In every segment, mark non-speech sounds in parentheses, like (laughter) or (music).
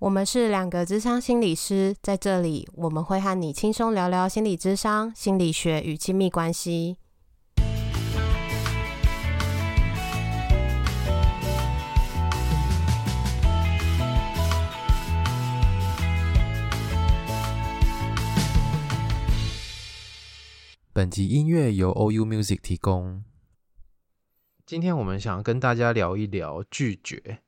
我们是两个智商心理师，在这里我们会和你轻松聊聊心理智商、心理学与亲密关系。本集音乐由 OU Music 提供。今天我们想跟大家聊一聊拒绝。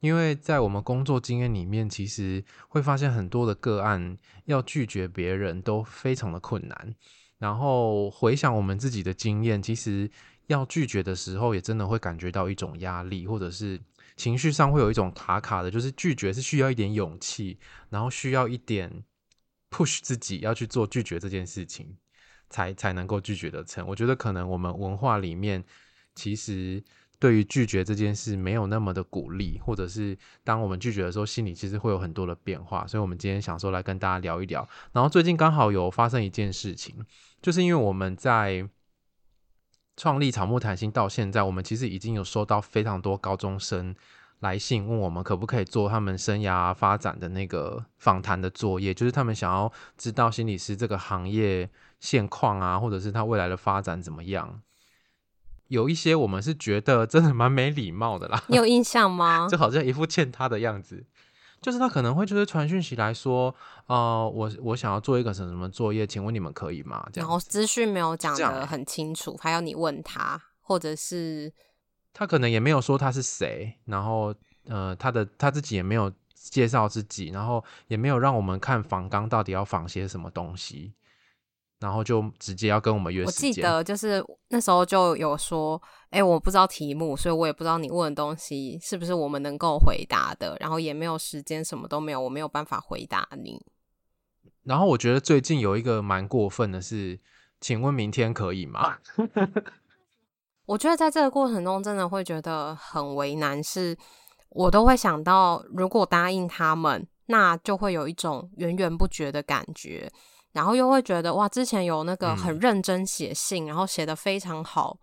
因为在我们工作经验里面，其实会发现很多的个案要拒绝别人都非常的困难。然后回想我们自己的经验，其实要拒绝的时候，也真的会感觉到一种压力，或者是情绪上会有一种卡卡的。就是拒绝是需要一点勇气，然后需要一点 push 自己要去做拒绝这件事情，才才能够拒绝得成。我觉得可能我们文化里面其实。对于拒绝这件事没有那么的鼓励，或者是当我们拒绝的时候，心里其实会有很多的变化。所以，我们今天想说来跟大家聊一聊。然后，最近刚好有发生一件事情，就是因为我们在创立草木谈心到现在，我们其实已经有收到非常多高中生来信，问我们可不可以做他们生涯发展的那个访谈的作业，就是他们想要知道心理师这个行业现况啊，或者是他未来的发展怎么样。有一些我们是觉得真的蛮没礼貌的啦，你有印象吗？(laughs) 就好像一副欠他的样子，就是他可能会就是传讯息来说，呃，我我想要做一个什么什么作业，请问你们可以吗？这样，然后资讯没有讲的很清楚，还要你问他，或者是他可能也没有说他是谁，然后呃，他的他自己也没有介绍自己，然后也没有让我们看访纲到底要仿些什么东西。然后就直接要跟我们约时间。我记得就是那时候就有说，哎，我不知道题目，所以我也不知道你问的东西是不是我们能够回答的。然后也没有时间，什么都没有，我没有办法回答你。然后我觉得最近有一个蛮过分的是，请问明天可以吗？(laughs) 我觉得在这个过程中，真的会觉得很为难。是，我都会想到，如果答应他们，那就会有一种源源不绝的感觉。然后又会觉得哇，之前有那个很认真写信，嗯、然后写的非常好，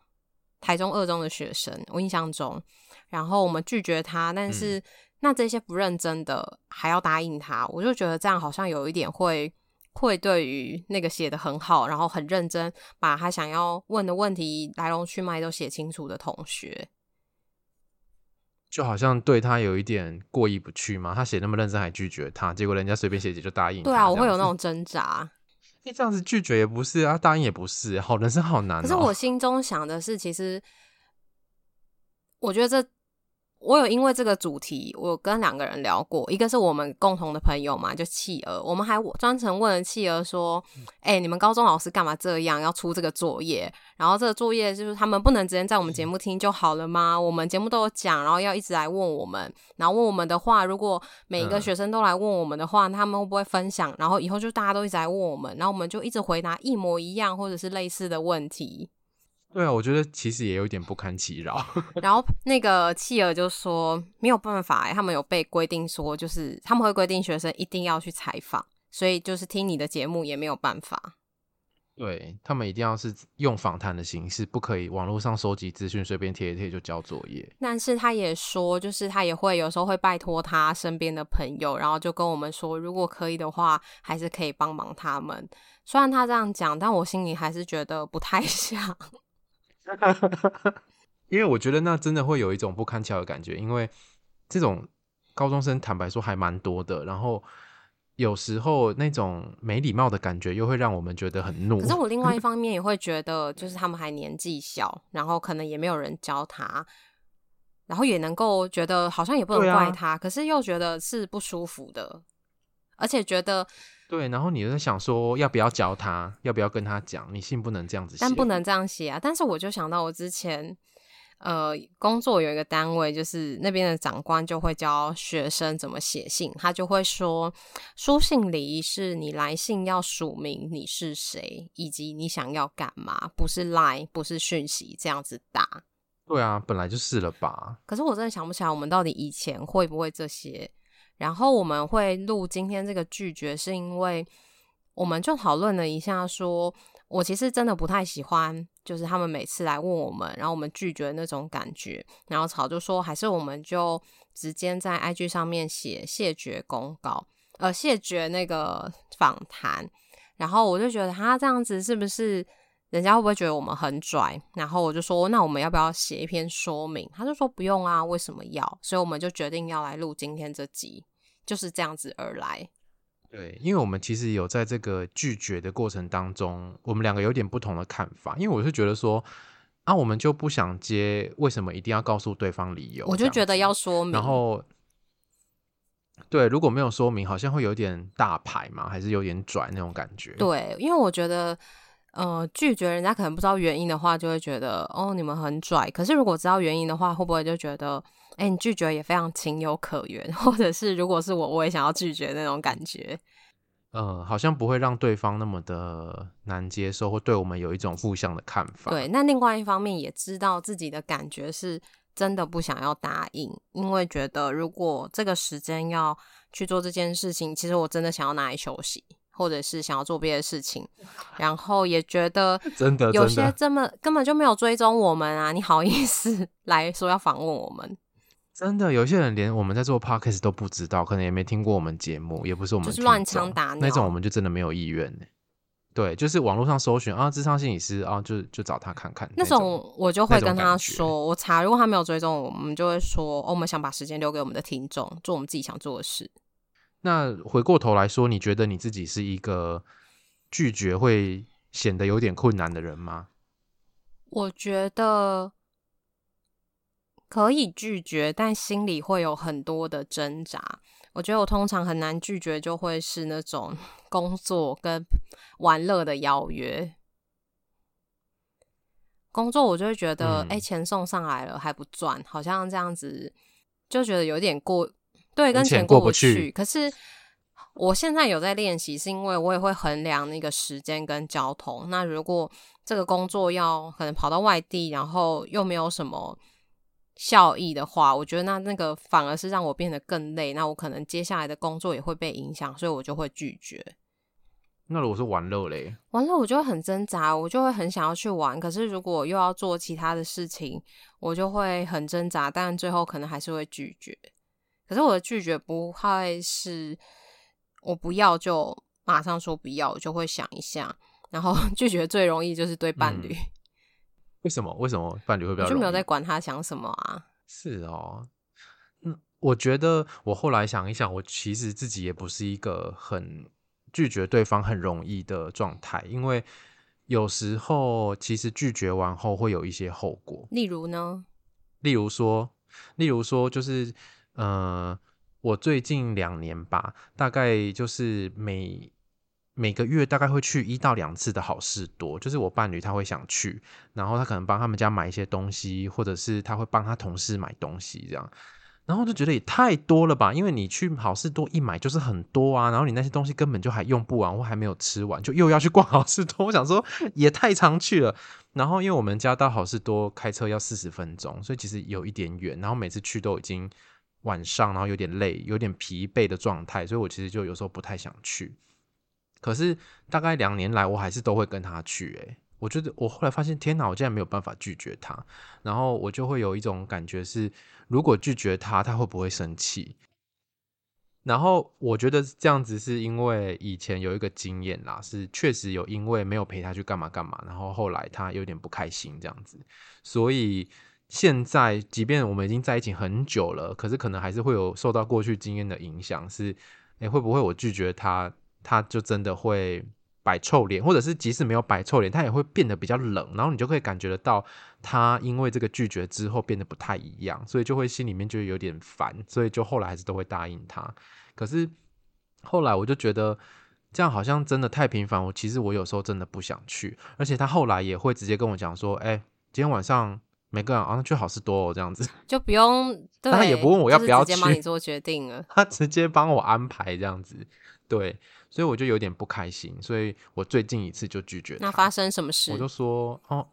台中二中的学生，我印象中，然后我们拒绝他，但是、嗯、那这些不认真的还要答应他，我就觉得这样好像有一点会愧对于那个写的很好，然后很认真，把他想要问的问题来龙去脉都写清楚的同学，就好像对他有一点过意不去嘛，他写那么认真还拒绝他，结果人家随便写写就答应。对啊，我会有那种挣扎。你这样子拒绝也不是啊，答应也不是，好，人生好难喔。可是我 (laughs) 心中想的是，其实我觉得这。我有因为这个主题，我跟两个人聊过，一个是我们共同的朋友嘛，就企鹅，我们还专程问了企鹅说：“哎、欸，你们高中老师干嘛这样要出这个作业？然后这个作业就是他们不能直接在我们节目听就好了吗？我们节目都有讲，然后要一直来问我们，然后问我们的话，如果每一个学生都来问我们的话，他们会不会分享？然后以后就大家都一直来问我们，然后我们就一直回答一模一样或者是类似的问题。”对啊，我觉得其实也有一点不堪其扰。(laughs) 然后那个企鹅就说没有办法，他们有被规定说，就是他们会规定学生一定要去采访，所以就是听你的节目也没有办法。对，他们一定要是用访谈的形式，不可以网络上收集资讯，随便贴一贴就交作业。但是他也说，就是他也会有时候会拜托他身边的朋友，然后就跟我们说，如果可以的话，还是可以帮忙他们。虽然他这样讲，但我心里还是觉得不太 (laughs) 像。(laughs) 因为我觉得那真的会有一种不堪其扰的感觉，因为这种高中生坦白说还蛮多的，然后有时候那种没礼貌的感觉又会让我们觉得很怒。可是我另外一 (laughs) 方面也会觉得，就是他们还年纪小，然后可能也没有人教他，然后也能够觉得好像也不能怪他，啊、可是又觉得是不舒服的，而且觉得对，然后你就在想说要不要教他，要不要跟他讲，你信不能这样子写，但不能这样写啊。但是我就想到我之前呃工作有一个单位，就是那边的长官就会教学生怎么写信，他就会说书信礼仪是你来信要署名你是谁以及你想要干嘛，不是 line 不是讯息这样子打。对啊，本来就是了吧。可是我真的想不起来，我们到底以前会不会这些？然后我们会录今天这个拒绝，是因为我们就讨论了一下说，我其实真的不太喜欢，就是他们每次来问我们，然后我们拒绝那种感觉。然后草就说，还是我们就直接在 IG 上面写谢绝公告，呃，谢绝那个访谈。然后我就觉得他这样子是不是？人家会不会觉得我们很拽？然后我就说，那我们要不要写一篇说明？他就说不用啊，为什么要？所以我们就决定要来录今天这集，就是这样子而来。对，因为我们其实有在这个拒绝的过程当中，我们两个有点不同的看法。因为我是觉得说，啊，我们就不想接，为什么一定要告诉对方理由？我就觉得要说明。然后，对，如果没有说明，好像会有点大牌嘛，还是有点拽那种感觉。对，因为我觉得。呃，拒绝人家可能不知道原因的话，就会觉得哦，你们很拽。可是如果知道原因的话，会不会就觉得，哎、欸，你拒绝也非常情有可原，(laughs) 或者是如果是我，我也想要拒绝那种感觉。呃，好像不会让对方那么的难接受，或对我们有一种负向的看法。对，那另外一方面也知道自己的感觉是真的不想要答应，因为觉得如果这个时间要去做这件事情，其实我真的想要拿来休息。或者是想要做别的事情，然后也觉得 (laughs) 真的有些这么根本就没有追踪我们啊！你好意思 (laughs) 来说要访问我们？真的，有些人连我们在做 podcast 都不知道，可能也没听过我们节目，也不是我们就是乱枪打鸟那种，我们就真的没有意愿呢。对，就是网络上搜寻啊，智商心理师啊，就就找他看看。那种我就会跟他说，我查，如果他没有追踪我们，我们就会说，哦，我们想把时间留给我们的听众，做我们自己想做的事。那回过头来说，你觉得你自己是一个拒绝会显得有点困难的人吗？我觉得可以拒绝，但心里会有很多的挣扎。我觉得我通常很难拒绝，就会是那种 (laughs) 工作跟玩乐的邀约。工作我就会觉得，哎、嗯欸，钱送上来了还不赚，好像这样子就觉得有点过。对，跟钱过不去。可是我现在有在练习，是因为我也会衡量那个时间跟交通。那如果这个工作要可能跑到外地，然后又没有什么效益的话，我觉得那那个反而是让我变得更累。那我可能接下来的工作也会被影响，所以我就会拒绝。那如果是玩乐嘞？玩乐我就会很挣扎，我就会很想要去玩。可是如果又要做其他的事情，我就会很挣扎，但最后可能还是会拒绝。可是我的拒绝不会是我不要就马上说不要，我就会想一下。然后 (laughs) 拒绝最容易就是对伴侣。嗯、(laughs) 为什么？为什么伴侣会比较？我就没有在管他想什么啊。是哦，嗯，我觉得我后来想一想，我其实自己也不是一个很拒绝对方很容易的状态，因为有时候其实拒绝完后会有一些后果。例如呢？例如说，例如说，就是。呃，我最近两年吧，大概就是每每个月大概会去一到两次的好事多，就是我伴侣他会想去，然后他可能帮他们家买一些东西，或者是他会帮他同事买东西这样，然后就觉得也太多了吧，因为你去好事多一买就是很多啊，然后你那些东西根本就还用不完，或还没有吃完，就又要去逛好事多，我想说也太常去了，然后因为我们家到好事多开车要四十分钟，所以其实有一点远，然后每次去都已经。晚上，然后有点累，有点疲惫的状态，所以我其实就有时候不太想去。可是大概两年来，我还是都会跟他去。诶，我觉得我后来发现，天哪，我竟然没有办法拒绝他。然后我就会有一种感觉是，如果拒绝他，他会不会生气？然后我觉得这样子是因为以前有一个经验啦，是确实有因为没有陪他去干嘛干嘛，然后后来他有点不开心这样子，所以。现在，即便我们已经在一起很久了，可是可能还是会有受到过去经验的影响。是，诶、会不会我拒绝他，他就真的会摆臭脸，或者是即使没有摆臭脸，他也会变得比较冷，然后你就可以感觉得到他因为这个拒绝之后变得不太一样，所以就会心里面就有点烦，所以就后来还是都会答应他。可是后来我就觉得这样好像真的太频繁，我其实我有时候真的不想去，而且他后来也会直接跟我讲说，哎、今天晚上没个人啊，去好事多哦，这样子 (laughs) 就不用，他也不问我要不要去，直接帮你做决定了，(laughs) 他直接帮我安排这样子，对。所以我就有点不开心，所以我最近一次就拒绝。那发生什么事？我就说哦，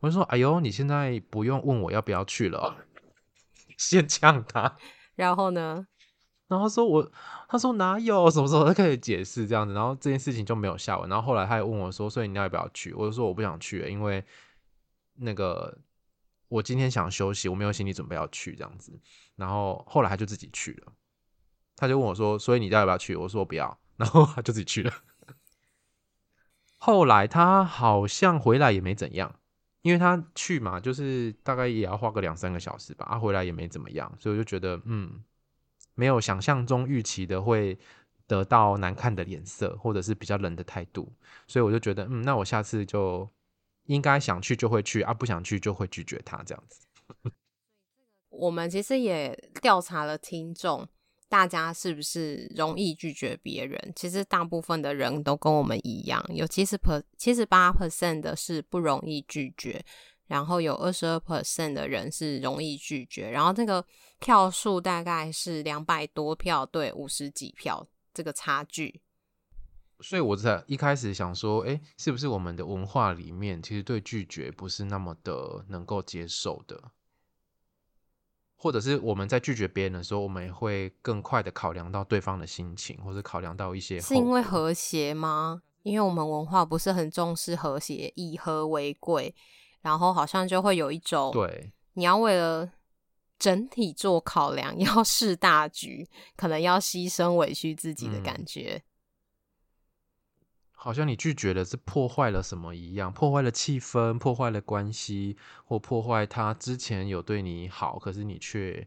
我就说哎呦，你现在不用问我要不要去了，哦，(laughs) 先呛他。然后呢？然后说我，他说哪有什么时候他开始解释这样子，然后这件事情就没有下文。然后后来他也问我说，所以你要不要去？我就说我不想去，因为那个我今天想休息，我没有心理准备要去这样子。然后后来他就自己去了，他就问我说，所以你到底要不要去？我说不要。(laughs) 然后他就自己去了。后来他好像回来也没怎样，因为他去嘛，就是大概也要花个两三个小时吧。他回来也没怎么样，所以我就觉得，嗯，没有想象中预期的会得到难看的脸色，或者是比较冷的态度。所以我就觉得，嗯，那我下次就应该想去就会去啊，不想去就会拒绝他这样子。(laughs) 我们其实也调查了听众。大家是不是容易拒绝别人？其实大部分的人都跟我们一样，有七十 per 七十八 percent 的是不容易拒绝，然后有二十二 percent 的人是容易拒绝，然后这个票数大概是两百多票对五十几票这个差距。所以我在一开始想说，哎，是不是我们的文化里面其实对拒绝不是那么的能够接受的？或者是我们在拒绝别人的时候，我们也会更快的考量到对方的心情，或者考量到一些。是因为和谐吗？因为我们文化不是很重视和谐，以和为贵，然后好像就会有一种对，你要为了整体做考量，(laughs) 要视大局，可能要牺牲委屈自己的感觉。嗯好像你拒绝了是破坏了什么一样，破坏了气氛，破坏了关系，或破坏他之前有对你好，可是你却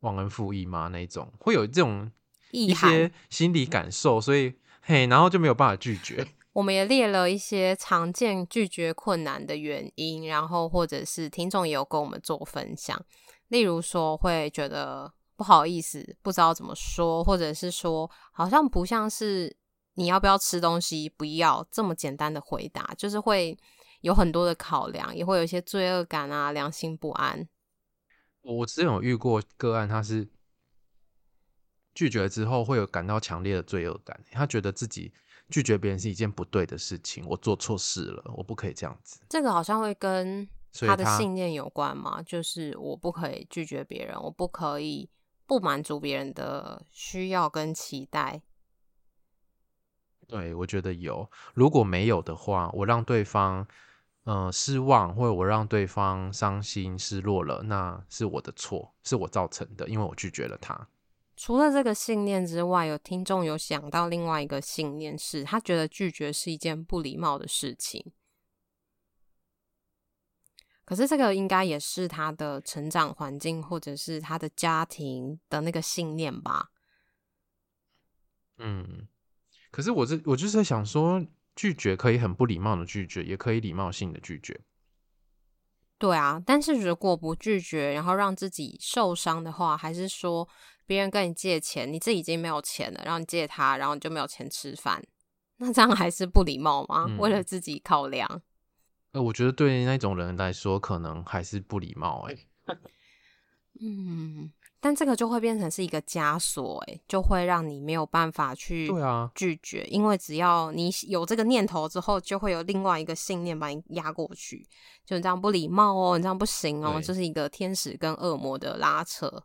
忘恩负义吗？那种会有这种一些心理感受，所以嘿，然后就没有办法拒绝。(laughs) 我们也列了一些常见拒绝困难的原因，然后或者是听众也有跟我们做分享，例如说会觉得不好意思，不知道怎么说，或者是说好像不像是。你要不要吃东西？不要这么简单的回答，就是会有很多的考量，也会有一些罪恶感啊，良心不安。我之前有遇过个案，他是拒绝之后会有感到强烈的罪恶感，他觉得自己拒绝别人是一件不对的事情，我做错事了，我不可以这样子。这个好像会跟他的信念有关吗？就是我不可以拒绝别人，我不可以不满足别人的需要跟期待。对，我觉得有。如果没有的话，我让对方嗯、呃、失望，或者我让对方伤心失落了，那是我的错，是我造成的，因为我拒绝了他。除了这个信念之外，有听众有想到另外一个信念是，他觉得拒绝是一件不礼貌的事情。可是这个应该也是他的成长环境，或者是他的家庭的那个信念吧？嗯。可是我这我就是在想说，拒绝可以很不礼貌的拒绝，也可以礼貌性的拒绝。对啊，但是如果不拒绝，然后让自己受伤的话，还是说别人跟你借钱，你自己已经没有钱了，然后你借他，然后你就没有钱吃饭，那这样还是不礼貌吗？嗯、为了自己考量？呃，我觉得对那种人来说，可能还是不礼貌哎、欸。(laughs) 嗯。但这个就会变成是一个枷锁，哎，就会让你没有办法去拒绝，啊、因为只要你有这个念头之后，就会有另外一个信念把你压过去，就你这样不礼貌哦，你这样不行哦，这是一个天使跟恶魔的拉扯。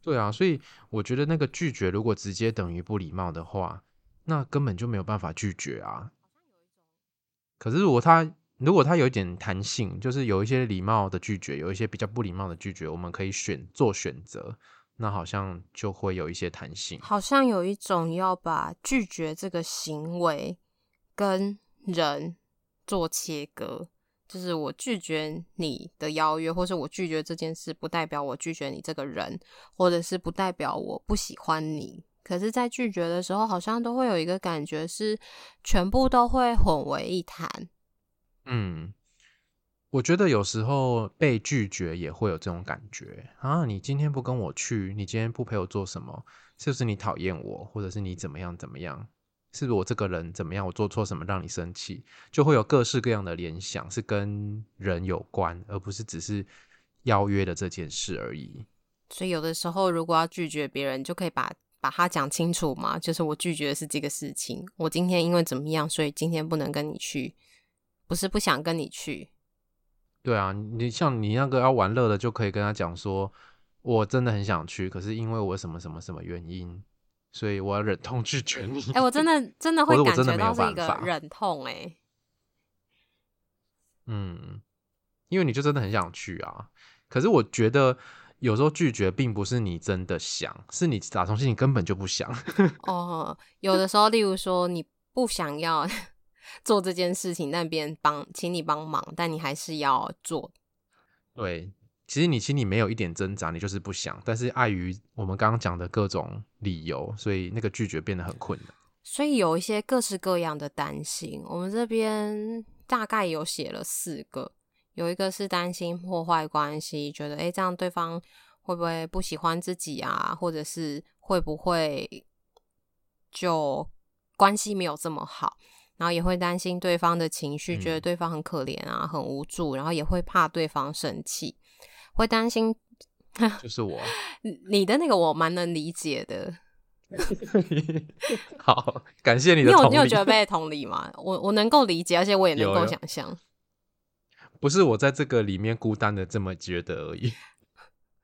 对啊，所以我觉得那个拒绝如果直接等于不礼貌的话，那根本就没有办法拒绝啊。可是如果他如果他有一点弹性，就是有一些礼貌的拒绝，有一些比较不礼貌的拒绝，我们可以选做选择。那好像就会有一些弹性，好像有一种要把拒绝这个行为跟人做切割，就是我拒绝你的邀约，或是我拒绝这件事，不代表我拒绝你这个人，或者是不代表我不喜欢你，可是，在拒绝的时候，好像都会有一个感觉是全部都会混为一谈。嗯。我觉得有时候被拒绝也会有这种感觉啊！你今天不跟我去，你今天不陪我做什么？是不是你讨厌我，或者是你怎么样怎么样？是不是我这个人怎么样？我做错什么让你生气？就会有各式各样的联想，是跟人有关，而不是只是邀约的这件事而已。所以有的时候，如果要拒绝别人，就可以把把它讲清楚嘛。就是我拒绝的是这个事情，我今天因为怎么样，所以今天不能跟你去，不是不想跟你去。对啊，你像你那个要玩乐的，就可以跟他讲说，我真的很想去，可是因为我什么什么什么原因，所以我要忍痛拒绝你。哎、欸，我真的 (laughs) 真的会感觉到是一个忍痛哎、欸。嗯，因为你就真的很想去啊。可是我觉得有时候拒绝并不是你真的想，是你打从心里根本就不想。哦，有的时候，例如说你不想要。做这件事情，但别人帮，请你帮忙，但你还是要做。对，其实你心里没有一点挣扎，你就是不想，但是碍于我们刚刚讲的各种理由，所以那个拒绝变得很困难。所以有一些各式各样的担心，我们这边大概有写了四个，有一个是担心破坏关系，觉得诶，这样对方会不会不喜欢自己啊，或者是会不会就关系没有这么好。然后也会担心对方的情绪，觉得对方很可怜啊，嗯、很无助，然后也会怕对方生气，会担心。就是我，你的那个我蛮能理解的。(laughs) 好，感谢你的同理。你有你有觉得被 (laughs) 同理吗？我我能够理解，而且我也能够想象。不是我在这个里面孤单的这么觉得而已。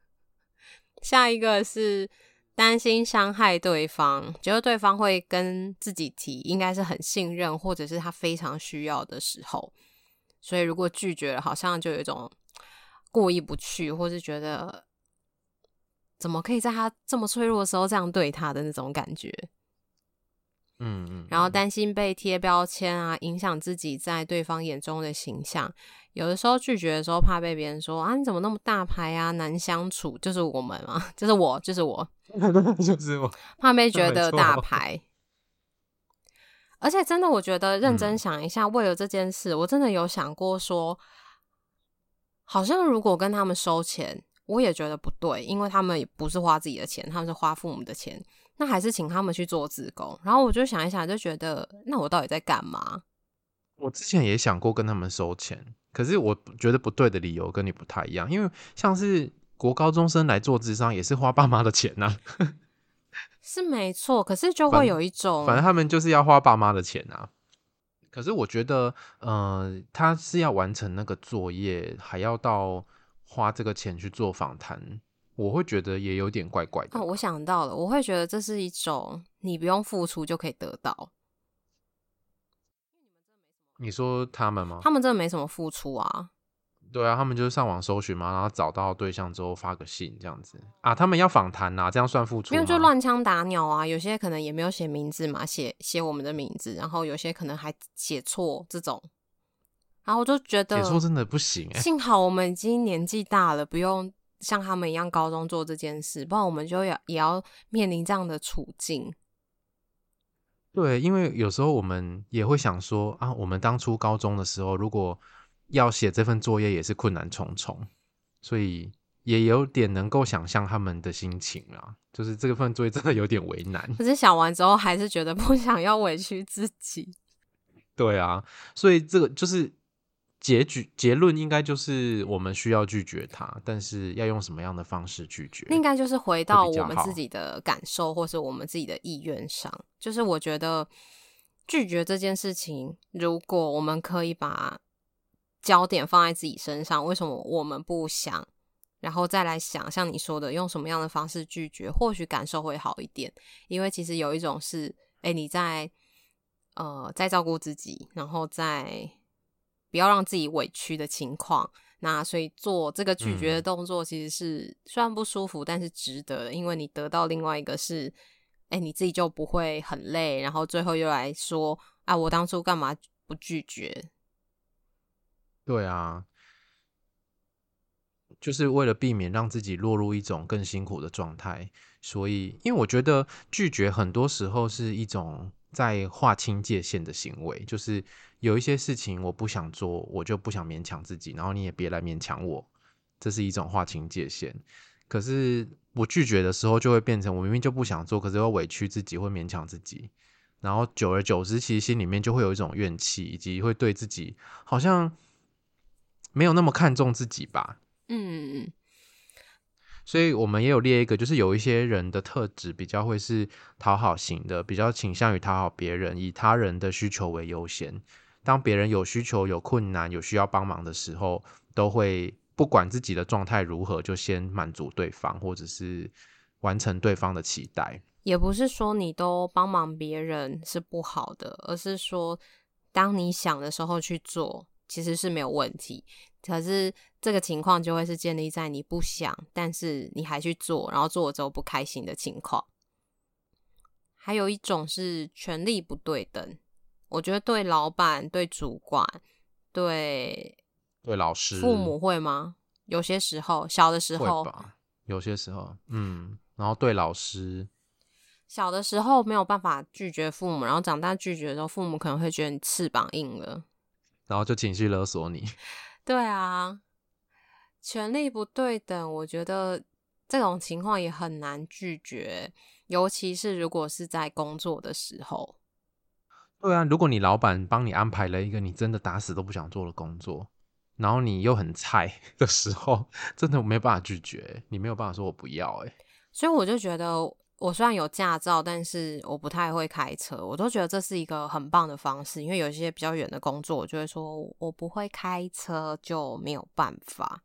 (laughs) 下一个是。担心伤害对方，觉得对方会跟自己提，应该是很信任，或者是他非常需要的时候，所以如果拒绝了，好像就有一种过意不去，或是觉得怎么可以在他这么脆弱的时候这样对他的那种感觉。嗯嗯，然后担心被贴标签啊，影响自己在对方眼中的形象。有的时候拒绝的时候，怕被别人说啊，你怎么那么大牌啊，难相处？就是我们嘛，(laughs) 就是我，就是我，(laughs) 就是我，(laughs) 怕被觉得大牌。而且真的，我觉得认真想一下，嗯，为了这件事，我真的有想过说，好像如果跟他们收钱，我也觉得不对，因为他们也不是花自己的钱，他们是花父母的钱，那还是请他们去做志工。然后我就想一想，就觉得那我到底在干嘛？我之前也想过跟他们收钱。可是我觉得不对的理由跟你不太一样，因为像是国高中生来做智商也是花爸妈的钱呐、啊，(laughs) 是没错。可是就会有一种，反正他们就是要花爸妈的钱啊。可是我觉得，嗯、呃，他是要完成那个作业，还要到花这个钱去做访谈，我会觉得也有点怪怪的。哦，我想到了，我会觉得这是一种你不用付出就可以得到。你说他们吗？他们真的没什么付出啊。对啊，他们就是上网搜寻嘛，然后找到对象之后发个信这样子啊。他们要访谈呐，这样算付出吗？因为就乱枪打鸟啊，有些可能也没有写名字嘛，写写我们的名字，然后有些可能还写错这种。然后我就觉得写错真的不行欸。幸好我们已经年纪大了，不用像他们一样高中做这件事，不然我们就要也要面临这样的处境。对，因为有时候我们也会想说啊，我们当初高中的时候，如果要写这份作业，也是困难重重，所以也有点能够想象他们的心情啊。就是这份作业真的有点为难。可是想完之后，还是觉得不想要委屈自己。(laughs) 对啊，所以这个就是。结局结论应该就是我们需要拒绝他，但是要用什么样的方式拒绝？应该就是回到我们自己的感受，或是我们自己的意愿上。就是我觉得拒绝这件事情，如果我们可以把焦点放在自己身上，为什么我们不想？然后再来想，像你说的，用什么样的方式拒绝，或许感受会好一点。因为其实有一种是，哎，你在呃在照顾自己，然后在。不要让自己委屈的情况，那所以做这个拒绝的动作，其实是虽然不舒服，嗯、但是值得的，因为你得到另外一个是，哎，你自己就不会很累，然后最后又来说，啊，我当初干嘛不拒绝？对啊，就是为了避免让自己落入一种更辛苦的状态，所以，因为我觉得拒绝很多时候是一种在划清界限的行为，就是有一些事情我不想做，我就不想勉强自己，然后你也别来勉强我，这是一种划清界限。可是我拒绝的时候，就会变成我明明就不想做，可是又委屈自己，会勉强自己，然后久而久之，其实心里面就会有一种怨气，以及会对自己好像没有那么看重自己吧。嗯嗯嗯，所以我们也有列一个，就是有一些人的特质比较会是讨好型的，比较倾向于讨好别人，以他人的需求为优先。当别人有需求、有困难、有需要帮忙的时候，都会不管自己的状态如何，就先满足对方，或者是完成对方的期待。也不是说你都帮忙别人是不好的，而是说当你想的时候去做，其实是没有问题。可是这个情况就会是建立在你不想，但是你还去做，然后做了之后不开心的情况。还有一种是权力不对等，我觉得对老板、对主管、对对老师、父母会吗？有些时候，小的时候吧，有些时候，嗯，然后对老师，小的时候没有办法拒绝父母，然后长大拒绝的时候，父母可能会觉得你翅膀硬了，然后就情绪勒索你。对啊，权力不对等，我觉得这种情况也很难拒绝，尤其是如果是在工作的时候。对啊，如果你老板帮你安排了一个你真的打死都不想做的工作，然后你又很菜的时候，(laughs) 真的没办法拒绝，你没有办法说我不要，哎，所以我就觉得。我虽然有驾照，但是我不太会开车。我都觉得这是一个很棒的方式，因为有一些比较远的工作，我就会说我不会开车，就没有办法。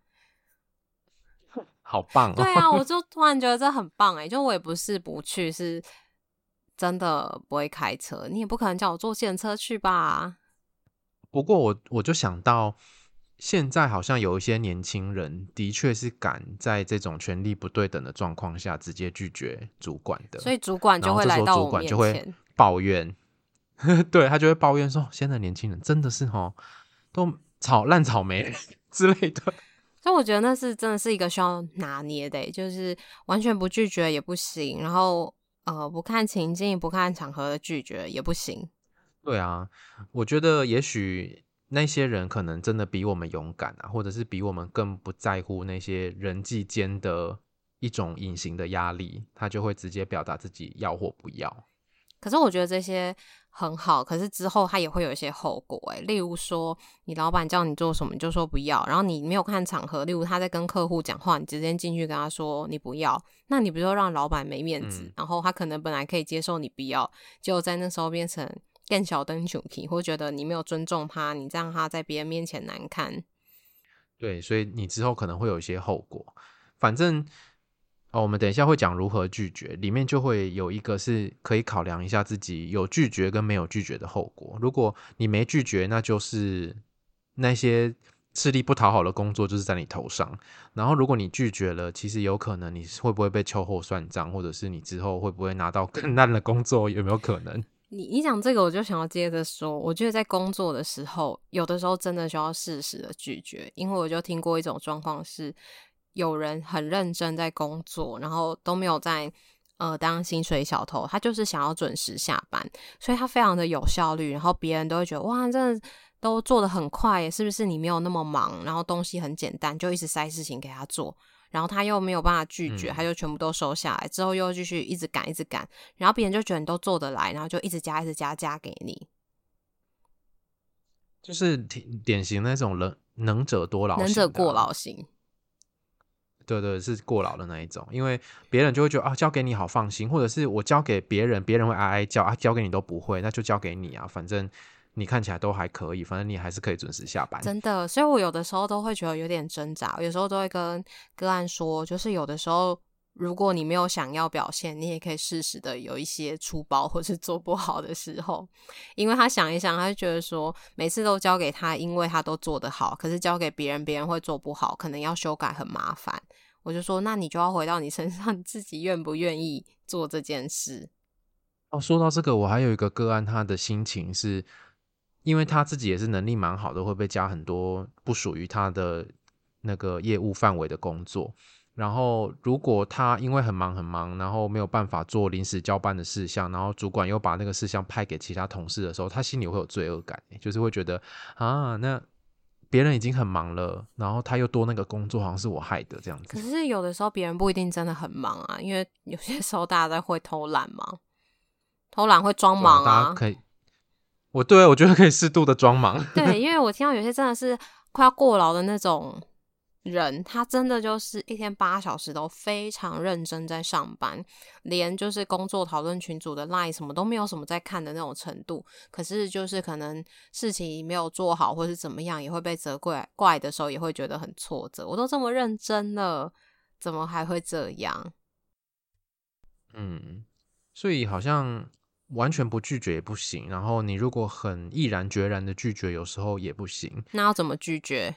(laughs) 好棒哦！对啊，我 (laughs) 就突然觉得这很棒哎，就我也不是不去，是真的不会开车。你也不可能叫我坐计程车去吧？不过我我就想到。现在好像有一些年轻人，的确是敢在这种权力不对等的状况下直接拒绝主管的，所以主管就会来到主管就会抱怨，(laughs) 对，他就会抱怨说：“现在年轻人真的是哈，都草烂草莓 (laughs) 之类的。”所以我觉得那是真的是一个需要拿捏的，就是完全不拒绝也不行，然后呃不看情境、不看场合的拒绝也不行。对啊，我觉得也许。那些人可能真的比我们勇敢啊，或者是比我们更不在乎那些人际间的一种隐形的压力，他就会直接表达自己要或不要。可是我觉得这些很好，可是之后他也会有一些后果诶，例如说，你老板叫你做什么，你就说不要，然后你没有看场合，例如他在跟客户讲话，你直接进去跟他说你不要，那你不就让老板没面子？嗯。然后他可能本来可以接受你不要，结果在那时候变成。更小灯球皮，或觉得你没有尊重他，你这样他在别人面前难看。对，所以你之后可能会有一些后果。反正哦，我们等一下会讲如何拒绝，里面就会有一个是可以考量一下自己有拒绝跟没有拒绝的后果。如果你没拒绝，那就是那些吃力不讨好的工作就是在你头上。然后如果你拒绝了，其实有可能你会不会被秋后算账，或者是你之后会不会拿到更烂的工作，有没有可能？你你讲这个，我就想要接着说，我觉得在工作的时候，有的时候真的需要适时的拒绝，因为我就听过一种状况是，有人很认真在工作，然后都没有在呃当薪水小偷，他就是想要准时下班，所以他非常的有效率，然后别人都会觉得哇，真的都做的很快，是不是你没有那么忙，然后东西很简单，就一直塞事情给他做。然后他又没有办法拒绝，嗯，他就全部都收下来，之后又继续一直赶，一直赶，然后别人就觉得你都做得来，然后就一直加，一直加，加给你，就是挺典型的那种能能者多劳，能者过劳型。对对，是过劳的那一种，因为别人就会觉得啊，交给你好放心，或者是我交给别人，别人会哀哀叫啊，交给你都不会，那就交给你啊，反正。你看起来都还可以，反正你还是可以准时下班。真的，所以我有的时候都会觉得有点挣扎，有时候都会跟个案说，就是有的时候，如果你没有想要表现，你也可以适时的有一些出包或是做不好的时候，因为他想一想，他就觉得说，每次都交给他，因为他都做得好，可是交给别人，别人会做不好，可能要修改很麻烦。我就说，那你就要回到你身上，你 (laughs) 自己愿不愿意做这件事？哦，说到这个，我还有一个个案，他的心情是。因为他自己也是能力蛮好的，会被加很多不属于他的那个业务范围的工作。然后，如果他因为很忙很忙，然后没有办法做临时交办的事项，然后主管又把那个事项派给其他同事的时候，他心里会有罪恶感，就是会觉得啊，那别人已经很忙了，然后他又多那个工作，好像是我害的这样子。可是有的时候别人不一定真的很忙啊，因为有些时候大家在会偷懒嘛，偷懒会装忙啊。大家可以，我对我觉得可以适度的装忙。对，(laughs) 因为我听到有些真的是快要过劳的那种。人他真的就是一天八小时都非常认真在上班，连就是工作讨论群组的 line 什么都没有什么在看的那种程度。可是就是可能事情没有做好或是怎么样，也会被责怪怪的时候，也会觉得很挫折。我都这么认真了，怎么还会这样？嗯，所以好像完全不拒绝也不行。然后你如果很毅然决然的拒绝，有时候也不行。那要怎么拒绝？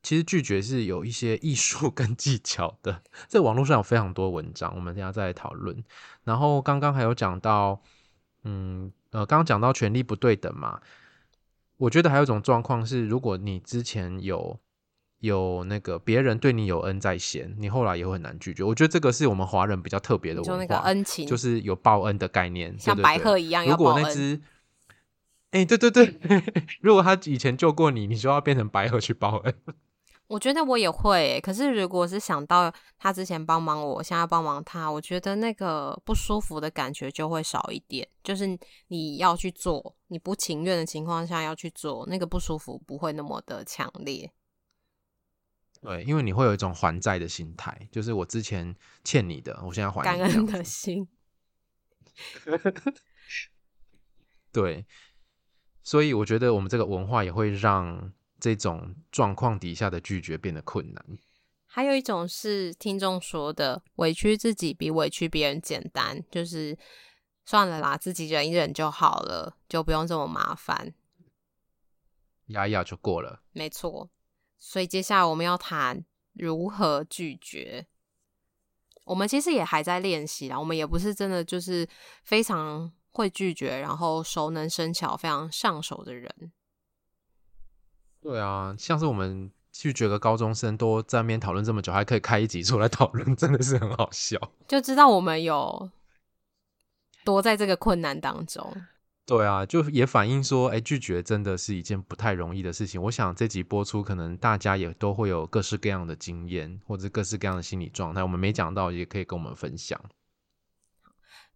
其实拒绝是有一些艺术跟技巧的，在网络上有非常多文章，我们等下再来讨论。然后刚刚还有讲到，嗯，呃，刚刚讲到权力不对等嘛，我觉得还有一种状况是，如果你之前有有那个别人对你有恩在先，你后来也会很难拒绝。我觉得这个是我们华人比较特别的文化，就那个恩情，就是有报恩的概念，像白鹤一样。如果那只，哎，对对对，(laughs) 如果他以前救过你，你就要变成白鹤去报恩。(laughs) 我觉得我也会欸，可是如果是想到他之前帮忙我，我现在帮忙他，我觉得那个不舒服的感觉就会少一点。就是你要去做，你不情愿的情况下要去做，那个不舒服不会那么的强烈。对，因为你会有一种还债的心态，就是我之前欠你的，我现在还你。感恩的心。(laughs) 对，所以我觉得我们这个文化也会让。这种状况底下的拒绝变得困难。还有一种是听众说的，委屈自己比委屈别人简单，就是算了啦，自己忍一忍就好了，就不用这么麻烦，压一压就过了。没错，所以接下来我们要谈如何拒绝。我们其实也还在练习啦，我们也不是真的就是非常会拒绝，然后熟能生巧、非常上手的人。对啊，像是我们拒绝个高中生都在那边讨论这么久，还可以开一集出来讨论，真的是很好笑。就知道我们有多在这个困难当中。对啊，就也反映说，哎，拒绝真的是一件不太容易的事情。我想这集播出，可能大家也都会有各式各样的经验，或者各式各样的心理状态。我们没讲到，也可以跟我们分享。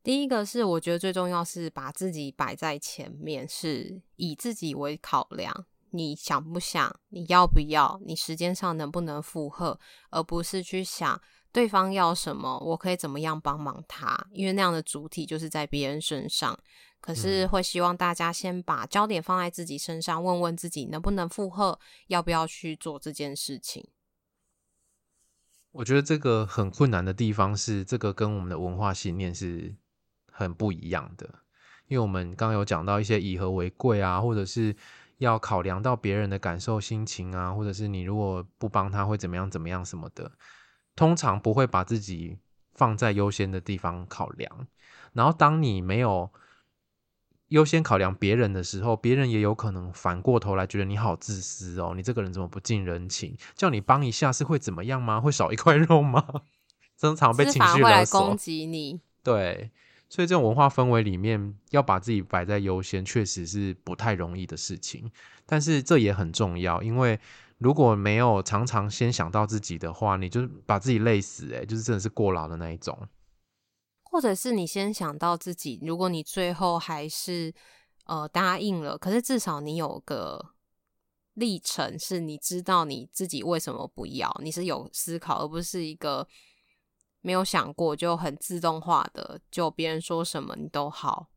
第一个是，我觉得最重要是把自己摆在前面，是以自己为考量。你想不想？你要不要？你时间上能不能负荷？而不是去想对方要什么，我可以怎么样帮忙他？因为那样的主体就是在别人身上。可是会希望大家先把焦点放在自己身上，问问自己能不能负荷，要不要去做这件事情。我觉得这个很困难的地方是，这个跟我们的文化信念是很不一样的。因为我们刚刚有讲到一些以和为贵啊，或者是。要考量到别人的感受、心情啊，或者是你如果不帮他会怎么样、怎么样什么的，通常不会把自己放在优先的地方考量。然后，当你没有优先考量别人的时候，别人也有可能反过头来觉得你好自私哦，你这个人怎么不近人情？叫你帮一下是会怎么样吗？会少一块肉吗？经常被情绪勒索，会来攻击你。对。所以这种文化氛围里面，要把自己摆在优先，确实是不太容易的事情。但是这也很重要，因为如果没有常常先想到自己的话，你就把自己累死，欸，诶，就是真的是过劳的那一种。或者是你先想到自己，如果你最后还是呃答应了，可是至少你有个历程，是你知道你自己为什么不要，你是有思考，而不是一个。没有想过，就很自动化的，就别人说什么你都好。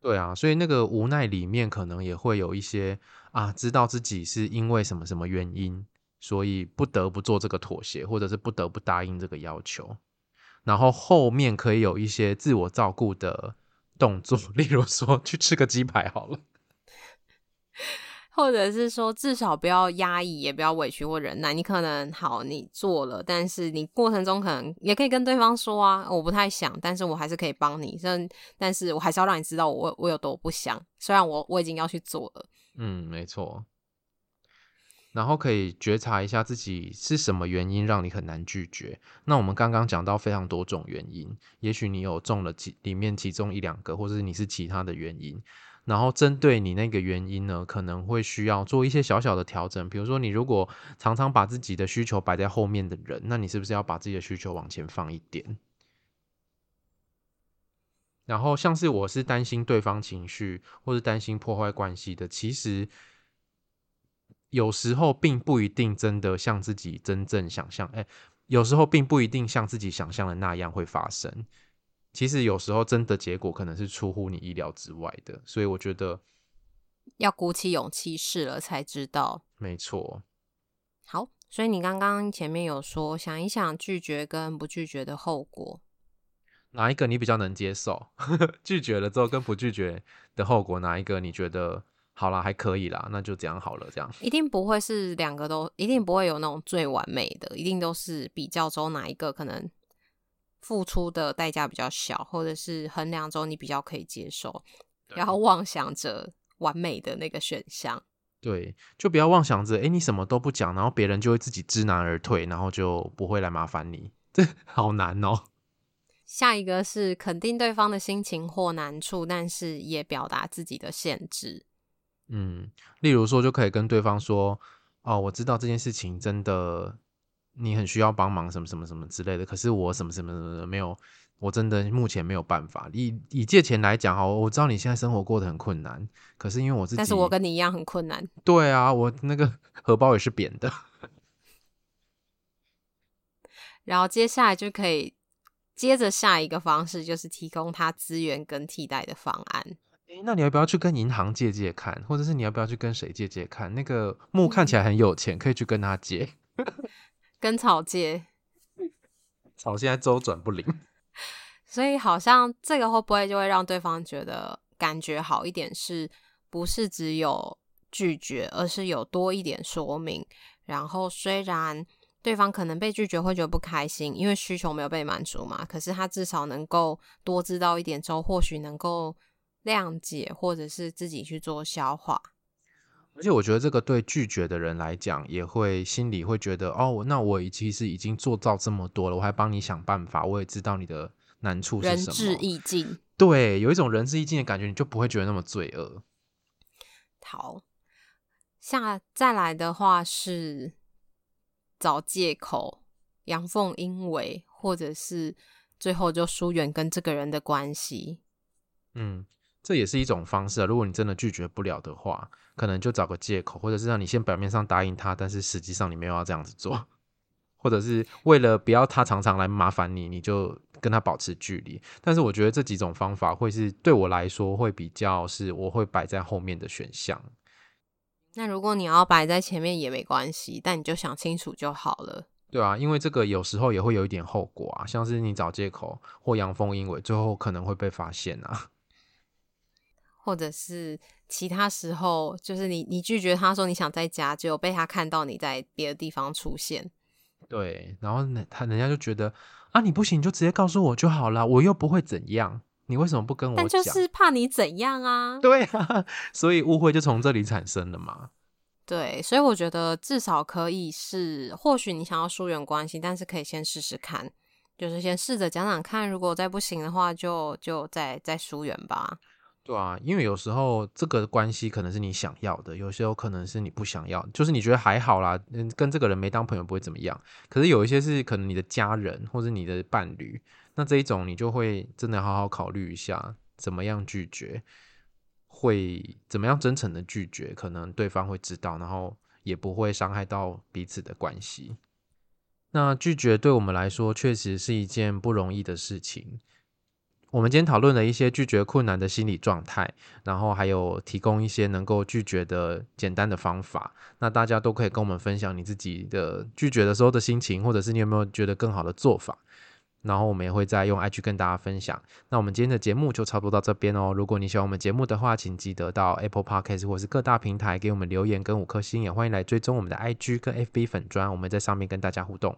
对啊，所以那个无奈里面可能也会有一些啊，知道自己是因为什么什么原因，所以不得不做这个妥协，或者是不得不答应这个要求。然后后面可以有一些自我照顾的动作，(laughs) 例如说去吃个鸡排好了。或者是说，至少不要压抑，也不要委屈或忍耐。你可能好，你做了，但是你过程中可能也可以跟对方说啊，我不太想，但是我还是可以帮你。但但是我还是要让你知道我我有多不想。虽然我我已经要去做了。嗯，没错。然后可以觉察一下自己是什么原因让你很难拒绝。那我们刚刚讲到非常多种原因，也许你有中了其里面其中一两个，或者是你是其他的原因。然后针对你那个原因呢，可能会需要做一些小小的调整。比如说，你如果常常把自己的需求摆在后面的人，那你是不是要把自己的需求往前放一点？然后像是我是担心对方情绪，或是担心破坏关系的，其实。有时候并不一定真的像自己真正想象，哎，有时候并不一定像自己想象的那样会发生。其实有时候真的结果可能是出乎你意料之外的，所以我觉得要鼓起勇气试了才知道。没错。好，所以你刚刚前面有说，想一想拒绝跟不拒绝的后果，哪一个你比较能接受？(laughs) 拒绝了之后跟不拒绝的后果，哪一个你觉得？好了，还可以啦，那就这样好了。这样一定不会是两个都，一定不会有那种最完美的，一定都是比较中哪一个可能付出的代价比较小，或者是衡量中你比较可以接受，然后妄想着完美的那个选项。对，就不要妄想着，哎，你什么都不讲，然后别人就会自己知难而退，然后就不会来麻烦你。(laughs) 这好难哦。下一个是肯定对方的心情或难处，但是也表达自己的限制。嗯，例如说，就可以跟对方说：“哦，我知道这件事情真的你很需要帮忙，什么什么什么之类的。可是我什么什么什么没有，我真的目前没有办法。以以借钱来讲哈，我知道你现在生活过得很困难，可是因为我自己，但是我跟你一样很困难。对啊，我那个 (laughs) 荷包也是扁的。(laughs) 然后接下来就可以接着下一个方式，就是提供他资源跟替代的方案。”欸，那你要不要去跟银行借借看，或者是你要不要去跟谁借借看？那个木看起来很有钱，可以去跟他借。跟草借，草现在周转不灵，(laughs) 所以好像这个会不会就会让对方觉得感觉好一点？是不是只有拒绝，而是有多一点说明？然后虽然对方可能被拒绝会觉得不开心，因为需求没有被满足嘛，可是他至少能够多知道一点之后，或许能够。谅解，或者是自己去做消化，而且我觉得这个对拒绝的人来讲，也会心里会觉得哦，那我其实已经做到这么多了，我还帮你想办法，我也知道你的难处是什么，仁至义尽。对，有一种仁至义尽的感觉，你就不会觉得那么罪恶。好，下再来的话是找借口、阳奉阴违，或者是最后就疏远跟这个人的关系。嗯。这也是一种方式啊。如果你真的拒绝不了的话，可能就找个借口，或者是让你先表面上答应他，但是实际上你没有要这样子做，或者是为了不要他常常来麻烦你，你就跟他保持距离。但是我觉得这几种方法会是对我来说会比较是我会摆在后面的选项。那如果你要摆在前面也没关系，但你就想清楚就好了。对啊，因为这个有时候也会有一点后果啊，像是你找借口或阳奉阴违，最后可能会被发现啊。或者是其他时候，就是你你拒绝他说你想在家，就被他看到你在别的地方出现。对，然后呢，他人家就觉得啊，你不行，你就直接告诉我就好了，我又不会怎样，你为什么不跟我讲？但就是怕你怎样啊？对啊，(laughs) 所以误会就从这里产生了嘛。对，所以我觉得至少可以是，或许你想要疏远关系，但是可以先试试看，就是先试着讲讲看，如果再不行的话就，就就再再疏远吧。对啊，因为有时候这个关系可能是你想要的，有时候可能是你不想要，就是你觉得还好啦，嗯，跟这个人没当朋友不会怎么样。可是有一些是可能你的家人或者你的伴侣，那这一种你就会真的好好考虑一下，怎么样拒绝，会怎么样真诚的拒绝，可能对方会知道，然后也不会伤害到彼此的关系。那拒绝对我们来说确实是一件不容易的事情。我们今天讨论了一些拒绝困难的心理状态，然后还有提供一些能够拒绝的简单的方法。那大家都可以跟我们分享你自己的拒绝的时候的心情，或者是你有没有觉得更好的做法。然后我们也会再用 IG 跟大家分享。那我们今天的节目就差不多到这边哦。如果你喜欢我们节目的话，请记得到 Apple Podcast 或是各大平台给我们留言跟五颗星，也欢迎来追踪我们的 IG 跟 FB 粉砖，我们在上面跟大家互动。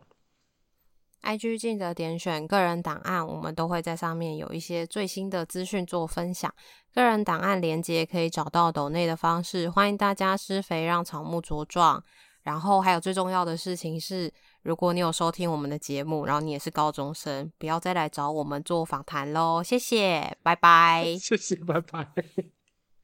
IG 记得点选个人档案，我们都会在上面有一些最新的资讯做分享。个人档案连接可以找到抖内的方式，欢迎大家施肥让草木茁壮。然后还有最重要的事情是，如果你有收听我们的节目，然后你也是高中生，不要再来找我们做访谈喽。谢谢，拜拜。(laughs) 谢谢，拜拜。